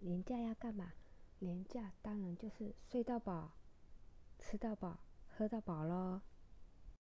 廉价要干嘛？廉价当然就是睡到饱吃到饱喝到饱喽